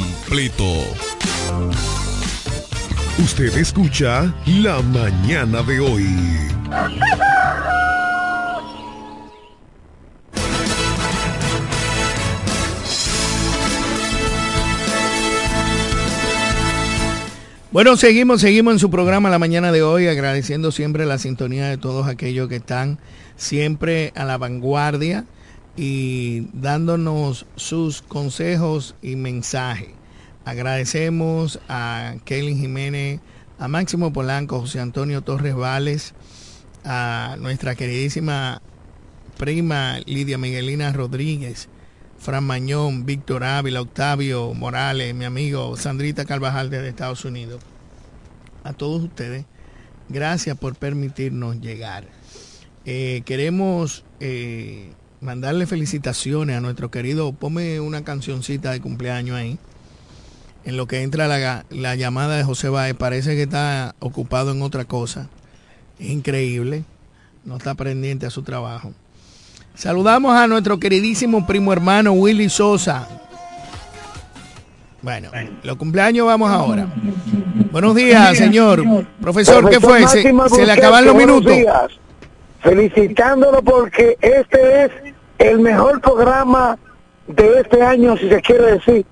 completo. Usted escucha La mañana de hoy. Bueno, seguimos, seguimos en su programa la mañana de hoy, agradeciendo siempre la sintonía de todos aquellos que están siempre a la vanguardia y dándonos sus consejos y mensajes. Agradecemos a Kelly Jiménez, a Máximo Polanco, José Antonio Torres Vales, a nuestra queridísima prima Lidia Miguelina Rodríguez, Fran Mañón, Víctor Ávila, Octavio Morales, mi amigo Sandrita Carvajal desde Estados Unidos. A todos ustedes, gracias por permitirnos llegar. Eh, queremos eh, mandarle felicitaciones a nuestro querido, ponme una cancioncita de cumpleaños ahí. En lo que entra la, la llamada de José Báez, parece que está ocupado en otra cosa. Es increíble, no está pendiente a su trabajo. Saludamos a nuestro queridísimo primo hermano Willy Sosa. Bueno, los cumpleaños vamos ahora. Buenos días, señor. Profesor, ¿qué fue? ¿Se, se le acaban los minutos? días. Felicitándolo porque este es el mejor programa de este año, si se quiere decir.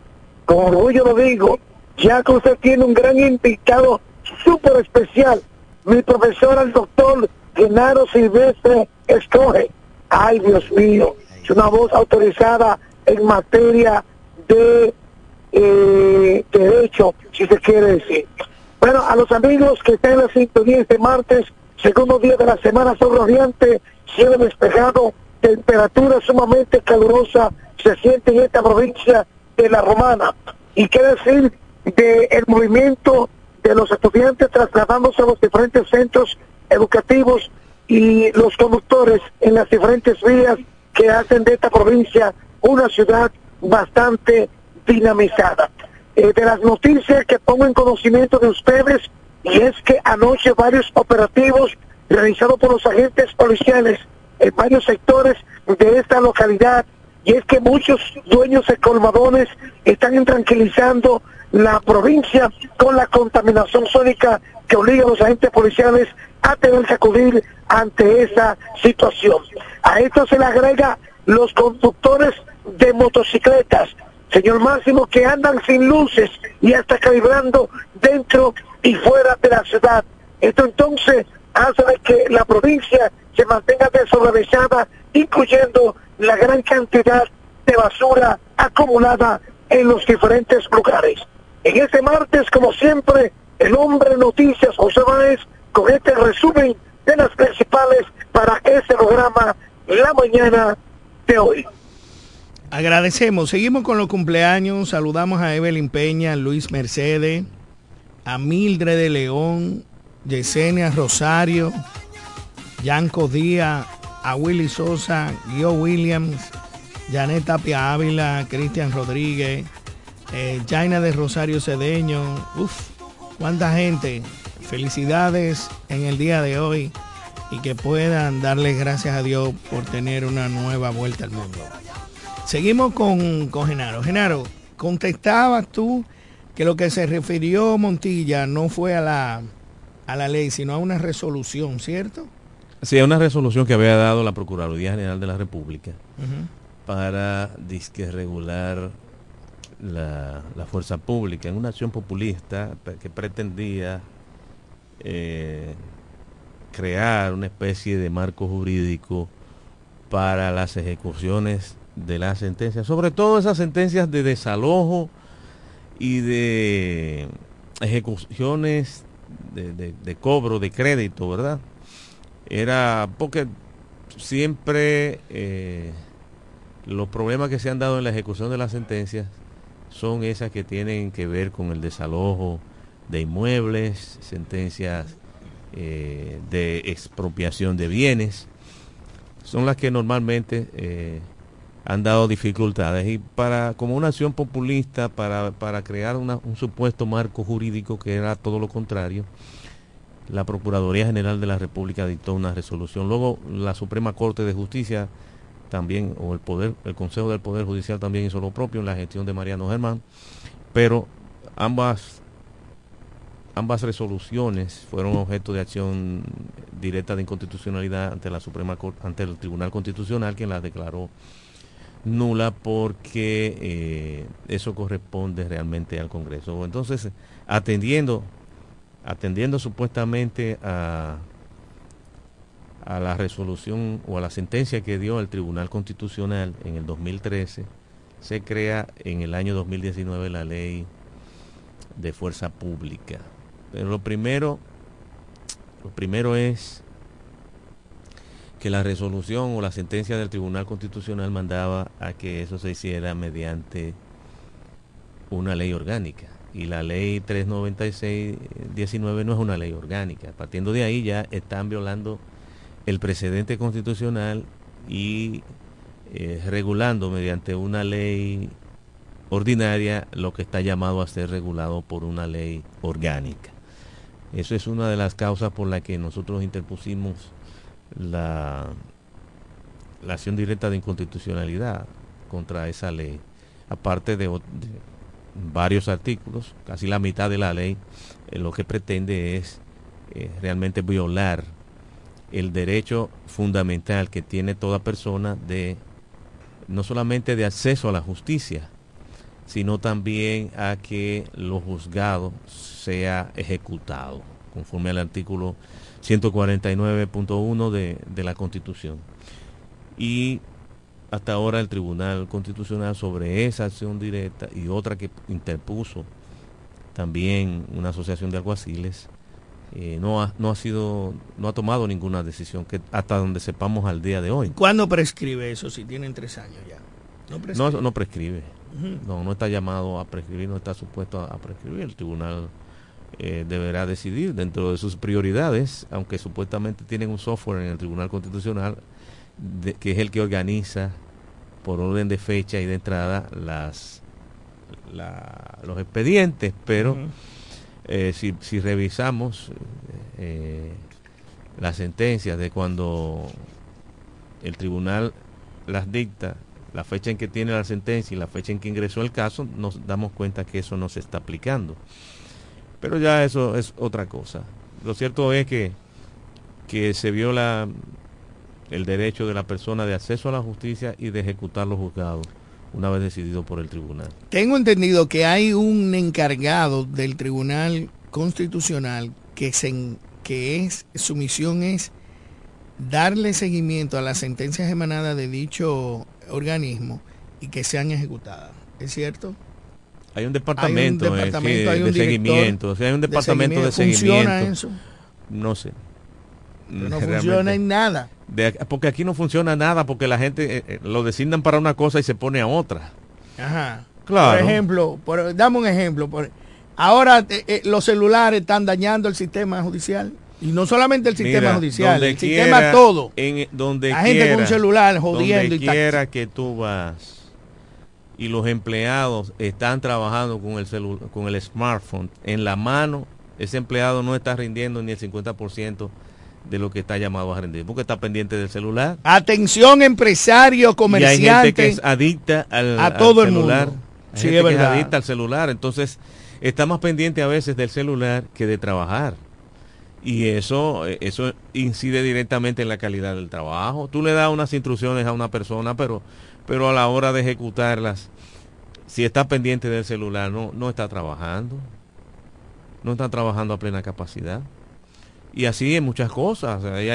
Con orgullo lo digo, ya que usted tiene un gran invitado súper especial, mi profesor, el doctor Genaro Silvestre Escoge. Ay, Dios mío, es una voz autorizada en materia de eh, derecho, si se quiere decir. Bueno, a los amigos que están en la sintonía este martes, segundo día de la semana, sol radiante, cielo despejado, temperatura sumamente calurosa se siente en esta provincia de La Romana. Y qué decir del movimiento de los estudiantes trasladándose a los diferentes centros educativos y los conductores en las diferentes vías que hacen de esta provincia una ciudad bastante dinamizada. Eh, de las noticias que pongo en conocimiento de ustedes, y es que anoche varios operativos realizados por los agentes policiales en varios sectores de esta localidad, y es que muchos dueños de colmadones están intranquilizando la provincia con la contaminación sónica que obliga a los agentes policiales a tener que acudir ante esa situación. A esto se le agrega los conductores de motocicletas, señor Máximo, que andan sin luces y hasta calibrando dentro y fuera de la ciudad. Esto entonces hace que la provincia se mantenga desorganizada, incluyendo la gran cantidad de basura acumulada en los diferentes lugares. En este martes, como siempre, el hombre noticias José Báez con este resumen de las principales para este programa la mañana de hoy. Agradecemos. Seguimos con los cumpleaños. Saludamos a Evelyn Peña, Luis Mercedes, a Mildred de León, Yesenia Rosario, Yanco Díaz, a Willy Sosa, Guio Williams, Janet Tapia Ávila, Cristian Rodríguez, eh, Jaina de Rosario Cedeño. Uf, cuánta gente. Felicidades en el día de hoy y que puedan darle gracias a Dios por tener una nueva vuelta al mundo. Seguimos con, con Genaro. Genaro, contestabas tú que lo que se refirió Montilla no fue a la, a la ley, sino a una resolución, ¿cierto? Sí, una resolución que había dado la Procuraduría General de la República para disque regular la, la fuerza pública en una acción populista que pretendía eh, crear una especie de marco jurídico para las ejecuciones de las sentencias, sobre todo esas sentencias de desalojo y de ejecuciones de- de cobro de crédito, ¿verdad? Era porque siempre eh, los problemas que se han dado en la ejecución de las sentencias son esas que tienen que ver con el desalojo de inmuebles, sentencias eh, de expropiación de bienes, son las que normalmente eh, han dado dificultades. Y para como una acción populista para, para crear un supuesto marco jurídico que era todo lo contrario la Procuraduría General de la República dictó una resolución luego la Suprema Corte de Justicia también o el poder el Consejo del Poder Judicial también hizo lo propio en la gestión de Mariano Germán pero ambas ambas resoluciones fueron objeto de acción directa de inconstitucionalidad ante la Suprema Cor- ante el Tribunal Constitucional quien las declaró nula porque eh, eso corresponde realmente al Congreso. Entonces, atendiendo, atendiendo supuestamente a, a la resolución o a la sentencia que dio el Tribunal Constitucional en el 2013, se crea en el año 2019 la ley de fuerza pública. Pero lo primero, lo primero es que la resolución o la sentencia del Tribunal Constitucional mandaba a que eso se hiciera mediante una ley orgánica. Y la ley 396-19 no es una ley orgánica. Partiendo de ahí ya están violando el precedente constitucional y eh, regulando mediante una ley ordinaria lo que está llamado a ser regulado por una ley orgánica. Eso es una de las causas por la que nosotros interpusimos la, acción directa de inconstitucionalidad contra esa ley, aparte de varios artículos, casi la mitad de la ley, eh, lo que pretende es eh, realmente violar el derecho fundamental que tiene toda persona de no solamente de acceso a la justicia, sino también a que lo juzgado sea ejecutado, conforme al artículo 149.1 de, de la Constitución. Y hasta ahora el Tribunal Constitucional sobre esa acción directa y otra que interpuso también una asociación de alguaciles, eh, no, ha, no ha sido, no ha tomado ninguna decisión que hasta donde sepamos al día de hoy. ¿Cuándo prescribe eso si tienen tres años ya? No prescribe. No, no prescribe. Uh -huh. No, no está llamado a prescribir, no está supuesto a, a prescribir. El tribunal eh, deberá decidir dentro de sus prioridades, aunque supuestamente tienen un software en el Tribunal Constitucional de, que es el que organiza por orden de fecha y de entrada las la, los expedientes, pero uh -huh. eh, si, si, revisamos eh, las sentencias de cuando el tribunal las dicta, la fecha en que tiene la sentencia y la fecha en que ingresó el caso, nos damos cuenta que eso no se está aplicando. Pero ya eso es otra cosa. Lo cierto es que, que se viola el derecho de la persona de acceso a la justicia y de ejecutar los juzgados una vez decidido por el tribunal. Tengo entendido que hay un encargado del Tribunal Constitucional que, se, que es su misión es darle seguimiento a las sentencias emanadas de dicho organismo y que sean ejecutadas. ¿Es cierto? Hay un departamento, hay un departamento eh, sí, hay un de seguimiento, o sea, hay un departamento de seguimiento. De seguimiento. ¿Funciona eso? No sé. No funciona en nada. De, porque aquí no funciona nada porque la gente eh, eh, lo designan para una cosa y se pone a otra. Ajá. Claro. Por ejemplo, por, dame un ejemplo. Por, ahora eh, eh, los celulares están dañando el sistema judicial. Y no solamente el sistema Mira, judicial, el quiera, sistema todo. En, donde la quiera, gente con un celular jodiendo donde y quiera que tú vas y los empleados están trabajando con el celular, con el smartphone en la mano, ese empleado no está rindiendo ni el 50% de lo que está llamado a rendir, porque está pendiente del celular. Atención empresario, comerciante. Y hay gente que es adicta al, a todo al el celular. mundo. Hay Sí, gente es que es verdad. adicta al celular, entonces está más pendiente a veces del celular que de trabajar. Y eso, eh, eso incide directamente en la calidad del trabajo. Tú le das unas instrucciones a una persona, pero, pero a la hora de ejecutarlas, si está pendiente del celular, no, no está trabajando. No está trabajando a plena capacidad. Y así en muchas cosas. Hay,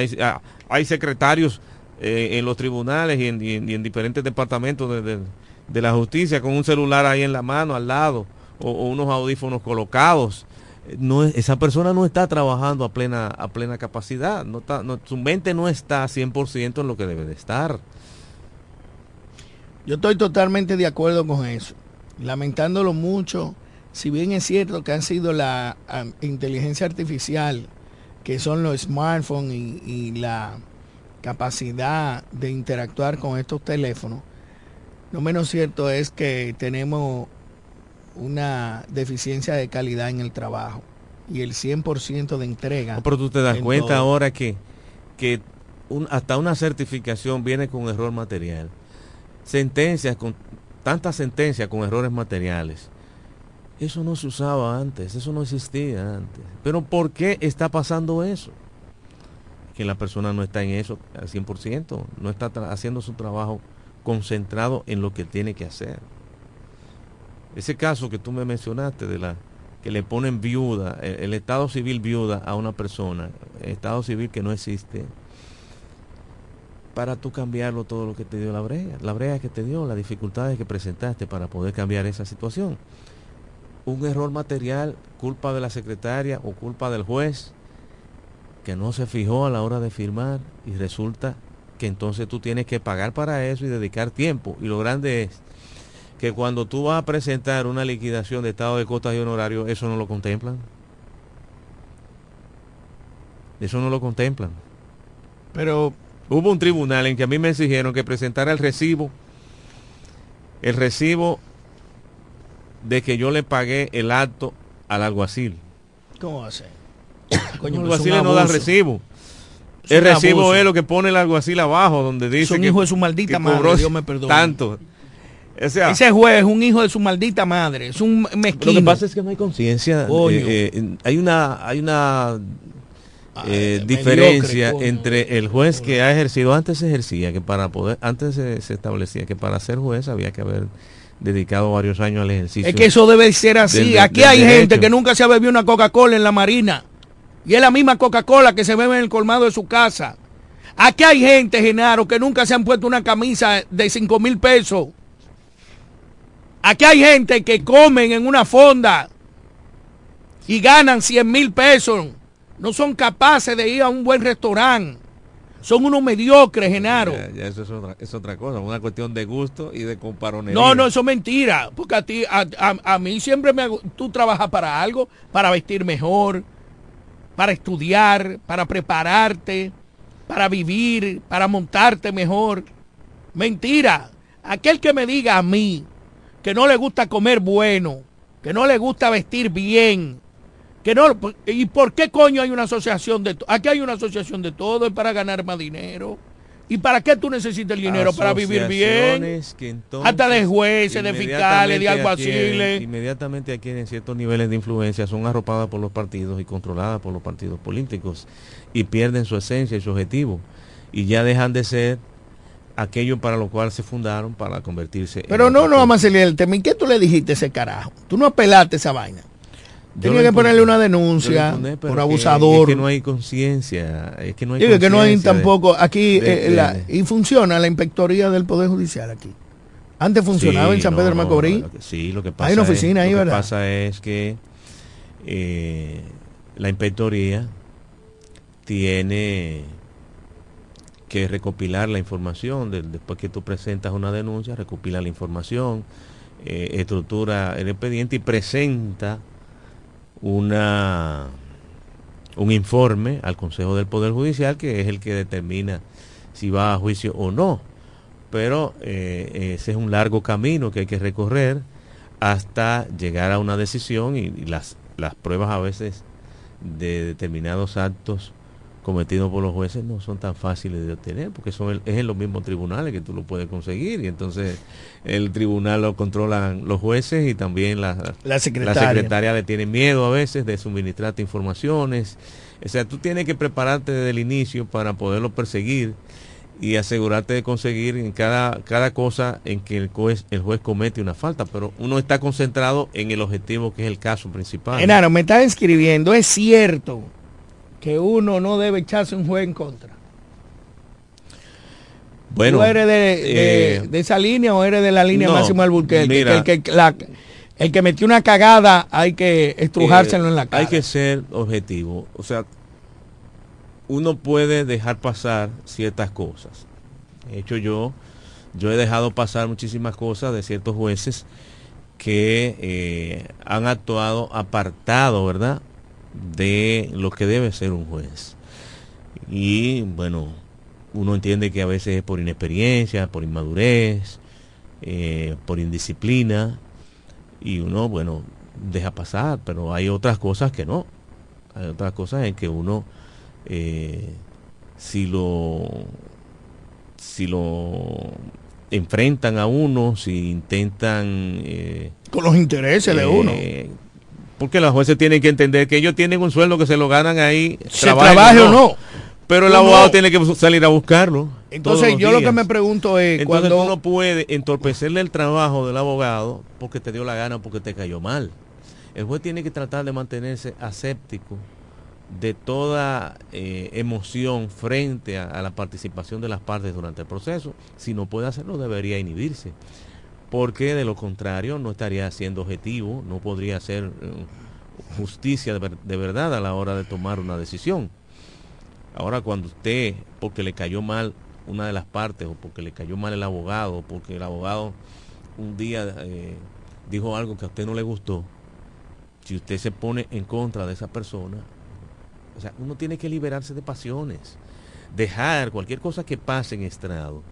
hay, secretarios eh, en los tribunales y en, diferentes departamentos de, la justicia con un celular ahí en la mano, al lado, o, unos audífonos colocados. Esa persona no está trabajando a plena, a plena capacidad. Su mente no está 100% en lo que debe de estar. Yo estoy totalmente de acuerdo con eso. Lamentándolo mucho, si bien es cierto que han sido la um, inteligencia artificial, que son los smartphones y, y, la capacidad de interactuar con estos teléfonos, lo menos cierto es que tenemos una deficiencia de calidad en el trabajo y el 100% de entrega. No, pero tú te das cuenta todo. ahora que, que un, hasta una certificación viene con error material. Sentencias con tantas sentencias con errores materiales. Eso no se usaba antes, eso no existía antes. Pero ¿por qué está pasando eso? Que la persona no está en eso al 100%, no está haciendo su trabajo concentrado en lo que tiene que hacer. Ese caso que tú me mencionaste de la que le ponen viuda, el, el estado civil viuda a una persona, estado civil que no existe, para tú cambiarlo todo lo que te dio la brea, la brea que te dio, las dificultades que presentaste para poder cambiar esa situación. Un error material, culpa de la secretaria o culpa del juez que no se fijó a la hora de firmar y resulta que entonces tú tienes que pagar para eso y dedicar tiempo. Y lo grande es que cuando tú vas a presentar una liquidación de estado de costas y honorarios, eso no lo contemplan. Eso no lo contemplan. Pero hubo un tribunal en que a mí me exigieron que presentara el recibo, el recibo de que yo le pagué el acto al alguacil. ¿Cómo va a ser? Coño, el alguacil no da recibo. el recibo abuso. es lo que pone el alguacil abajo, donde dice es un que, hijo de su maldita madre, Dios me perdone. Tanto. O sea, Ese juez es un hijo de su maldita madre, es un mezquino. Lo que pasa es que no hay conciencia. Eh, eh, hay una, hay una eh, Ay, diferencia mediocre, entre el juez que ha ejercido antes se ejercía que para poder antes se, se, establecía que para ser juez había que haber dedicado varios años al ejercicio. Es que eso debe ser así. Del, Aquí del hay derecho. gente que nunca se ha bebido una Coca-Cola en la marina y es la misma Coca-Cola que se bebe en el colmado de su casa. Aquí hay gente, Genaro, que nunca se han puesto una camisa de 5 mil pesos. Aquí hay gente que comen en una fonda y ganan 100 mil pesos. No son capaces de ir a un buen restaurante. Son unos mediocres, Genaro. Ya, ya eso es otra, es otra, cosa, una cuestión de gusto y de comparonería. No, no, eso es mentira. Porque a ti, a, a, a mí siempre me tú trabajas para algo, para vestir mejor, para estudiar, para prepararte, para vivir, para montarte mejor. Mentira. Aquel que me diga a mí que no le gusta comer bueno, que no le gusta vestir bien, que no y por qué coño hay una asociación de aquí hay una asociación de todo es para ganar más dinero. Y para qué tú necesitas el dinero para vivir bien. Que entonces, hasta de jueces de fiscales de alguaciles. inmediatamente adquieren ciertos niveles de influencia son arropadas por los partidos y controladas por los partidos políticos y pierden su esencia y su objetivo. Y ya dejan de ser aquello para lo cual se fundaron para convertirse pero no no vamos a salir del tema ¿y qué tú le dijiste a ese carajo? tú no apelaste esa vaina Tenía que ponerle una denuncia por abusador. Es que no hay conciencia. Es que no hay, Digo que no hay tampoco aquí de, eh, de, la, y funciona la inspectoría del poder judicial aquí. Antes funcionaba sí, en San Pedro no, Macorís. No, sí, lo que pasa hay una oficina es, ahí, lo ¿verdad? Lo que pasa es que eh, la inspectoría tiene que recopilar la información de, después que tú presentas una denuncia, recopila la información, eh, estructura el expediente y presenta una un informe al Consejo del Poder Judicial que es el que determina si va a juicio o no. Pero eh, ese es un largo camino que hay que recorrer hasta llegar a una decisión y, y las, las pruebas a veces de determinados actos cometidos por los jueces no son tan fáciles de obtener porque son el, es en los mismos tribunales que tú lo puedes conseguir y entonces el tribunal lo controlan los jueces y también la, la, secretaria. la secretaria le tiene miedo a veces de suministrarte informaciones o sea tú tienes que prepararte desde el inicio para poderlo perseguir y asegurarte de conseguir en cada, cada cosa en que el juez, el juez comete una falta, pero uno está concentrado en el objetivo que es el caso principal. Enano, me está escribiendo, es cierto que uno no debe echarse un juez en contra. Bueno, ¿Tú eres de, de, eh, de, esa línea o eres de la línea no, Máximo Alburquerque? Mira, que, el, que, la, el que metió una cagada hay que estrujárselo eh, en la cara. Hay que ser objetivo. O sea, uno puede dejar pasar ciertas cosas. De hecho, yo, yo he dejado pasar muchísimas cosas de ciertos jueces que eh, han actuado apartado, ¿verdad? De lo que debe ser un juez. Y bueno, uno entiende que a veces es por inexperiencia, por inmadurez, eh, por indisciplina, y uno, bueno, deja pasar, pero hay otras cosas que no. Hay otras cosas en que uno, eh, si lo, si lo enfrentan a uno, si intentan... Eh, Con los intereses de uno porque los jueces tienen que entender que ellos tienen un sueldo que se lo ganan ahí, se trabaje o no. Pero el no, abogado no. tiene que salir a buscarlo. Entonces yo días. lo que me pregunto es Entonces cuando uno puede entorpecerle el trabajo del abogado porque te dio la gana o porque te cayó mal. El juez tiene que tratar de mantenerse aséptico de toda eh, emoción frente a, a, la participación de las partes durante el proceso. Si no puede hacerlo, debería inhibirse porque de lo contrario no estaría siendo objetivo, no podría ser justicia de, ver, de, verdad a la hora de tomar una decisión. Ahora cuando usted, porque le cayó mal una de las partes o porque le cayó mal el abogado porque el abogado un día eh, dijo algo que a usted no le gustó, si usted se pone en contra de esa persona, o sea, uno tiene que liberarse de pasiones, dejar cualquier cosa que pase en estrado.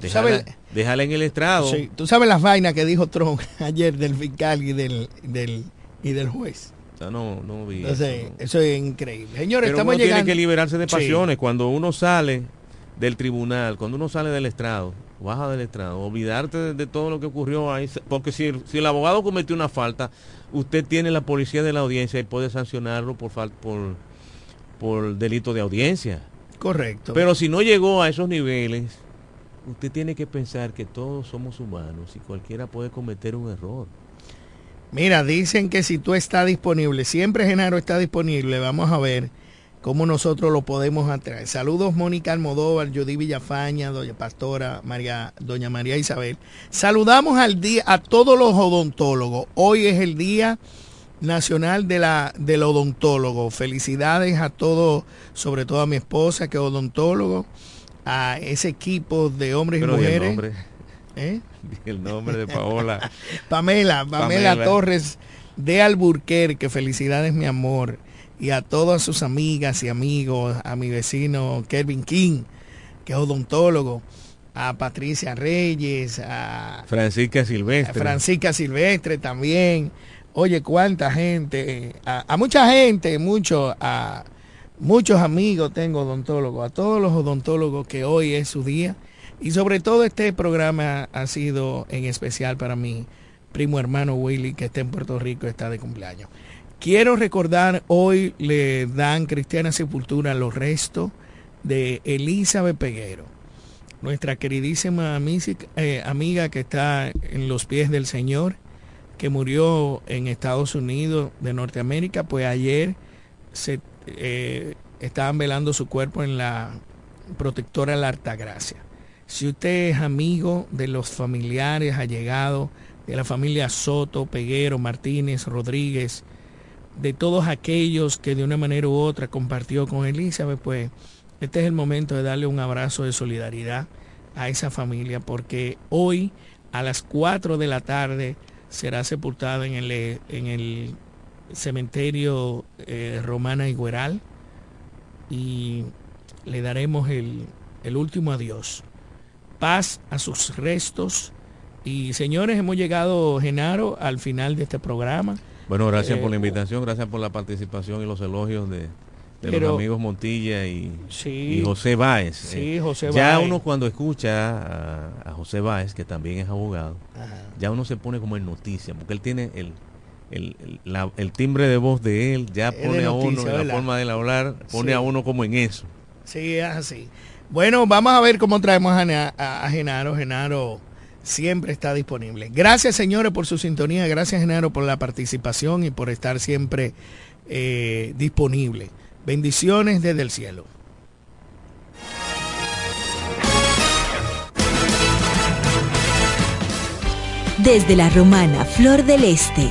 Déjala en el estrado. Sí, tú sabes las vainas que dijo Trump ayer del fiscal y del, del, y del juez. O sea, no, no vi Entonces, eso, no. eso es increíble. Señores, Pero estamos uno llegando. tiene que liberarse de Sí. pasiones. Cuando uno sale del tribunal, cuando uno sale del estrado, baja del estrado, olvidarte de, de todo lo que ocurrió ahí. Porque si, el- si el abogado cometió una falta, usted tiene la policía de la audiencia y puede sancionarlo por, por, por delito de audiencia. Correcto. Pero si no llegó a esos niveles, usted tiene que pensar que todos somos humanos y cualquiera puede cometer un error. Mira, dicen que si tú estás disponible, siempre Genaro está disponible, vamos a ver cómo nosotros lo podemos atraer. Saludos Mónica Almodóvar, Judy Villafaña, Doña Pastora, María, Doña María Isabel. Saludamos al día a todos los odontólogos. Hoy es el Día Nacional de la, del Odontólogo. Felicidades a todos, sobre todo a mi esposa que es odontólogo, a ese equipo de hombres Pero y di el mujeres. nombre. ¿Eh? El nombre de Paola. Pamela, Pamela, Pamela. Torres de Alburquerque, felicidades mi amor. Y a todas sus amigas y amigos, a mi vecino Kelvin King, que es odontólogo, a Patricia Reyes, a, Francisca a Silvestre. Francisca Silvestre también. Oye, cuánta gente, a, a mucha gente, mucho, a muchos amigos tengo odontólogos, a todos los odontólogos que hoy es su día. Y sobre todo este programa ha sido en especial para mi primo hermano Willy, que está en Puerto Rico, está de cumpleaños. Quiero recordar, hoy le dan cristiana sepultura los restos de Elizabeth Peguero, nuestra queridísima eh, amiga que está en los pies del Señor, que murió en Estados Unidos de Norteamérica, pues ayer se eh, estaban velando su cuerpo en la protectora La Altagracia. Si usted es amigo de los familiares allegados, de la familia Soto, Peguero, Martínez, Rodríguez, de todos aquellos que de una manera u otra compartió con Elizabeth, pues este es el momento de darle un abrazo de solidaridad a esa familia, porque hoy a las 4 de la tarde será sepultada en el, en el cementerio eh, Romana Igueral y le daremos el, el último adiós. Paz a sus restos. Y señores, hemos llegado, Genaro, al final de este programa. Bueno, gracias Eh, por la invitación, gracias por la participación y los elogios de, de Pero- los amigos Montilla y, Sí. y José Báez. Sí, Eh, José ya uno cuando escucha a, a José Báez, que también es abogado, ya uno se pone como en noticia, porque él tiene el, el, el- la- el timbre de voz de él, ya Es pone a uno, noticia, la ¿verdad? forma de él hablar, pone Sí. a uno como en eso. Sí, es así. Bueno, vamos a ver cómo traemos a- a Genaro. Genaro siempre está disponible. Gracias, señores, por su sintonía. Gracias, Genaro, por la participación y por estar siempre eh, disponible. Bendiciones desde el cielo. Desde la romana Flor del Este,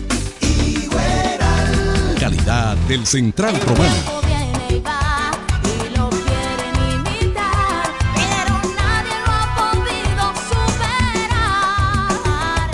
Del Central Romano.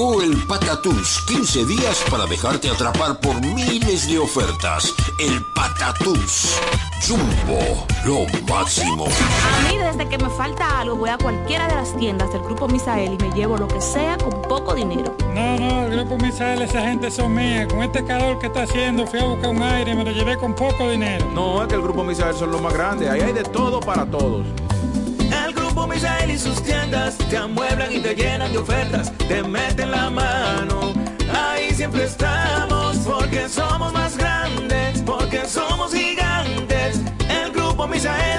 Llegó el Patatús, 15 días para dejarte atrapar por miles de ofertas. El Patatús. Jumbo, lo máximo. A mí desde que me falta algo voy a cualquiera de las tiendas del Grupo Misael y me llevo lo que sea con poco dinero. No, no, el Grupo Misael, esa gente son mía. Con este calor que está haciendo, fui a buscar un aire y me lo llevé con poco dinero. No, es que el Grupo Misael son los más grandes. Ahí hay de todo para todos. Misael y sus tiendas te amueblan y te llenan de ofertas, te meten la mano. Ahí siempre estamos porque somos más grandes, porque somos gigantes. El Grupo Misael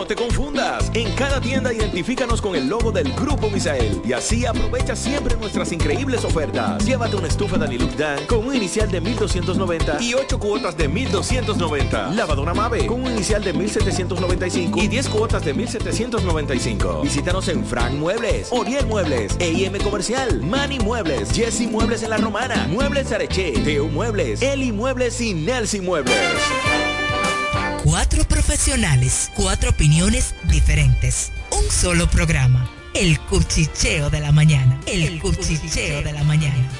No te confundas. En cada tienda identifícanos con el logo del Grupo Misael y así aprovecha siempre nuestras increíbles ofertas. Llévate una estufa Daniluk Dan con un inicial de 1290 y 8 cuotas de 1290. Lavadora Mave con un inicial de 1795 y 10 cuotas de 1795. Visítanos en Frank Muebles, Oriel Muebles, EIM Comercial, Mani Muebles, Jesse Muebles en La Romana, Muebles Areche, Teo Muebles, Eli Muebles y Nelson Muebles. Cuatro profesionales, cuatro opiniones diferentes. Un solo programa. El cuchicheo de la mañana. El, cuchicheo de la mañana.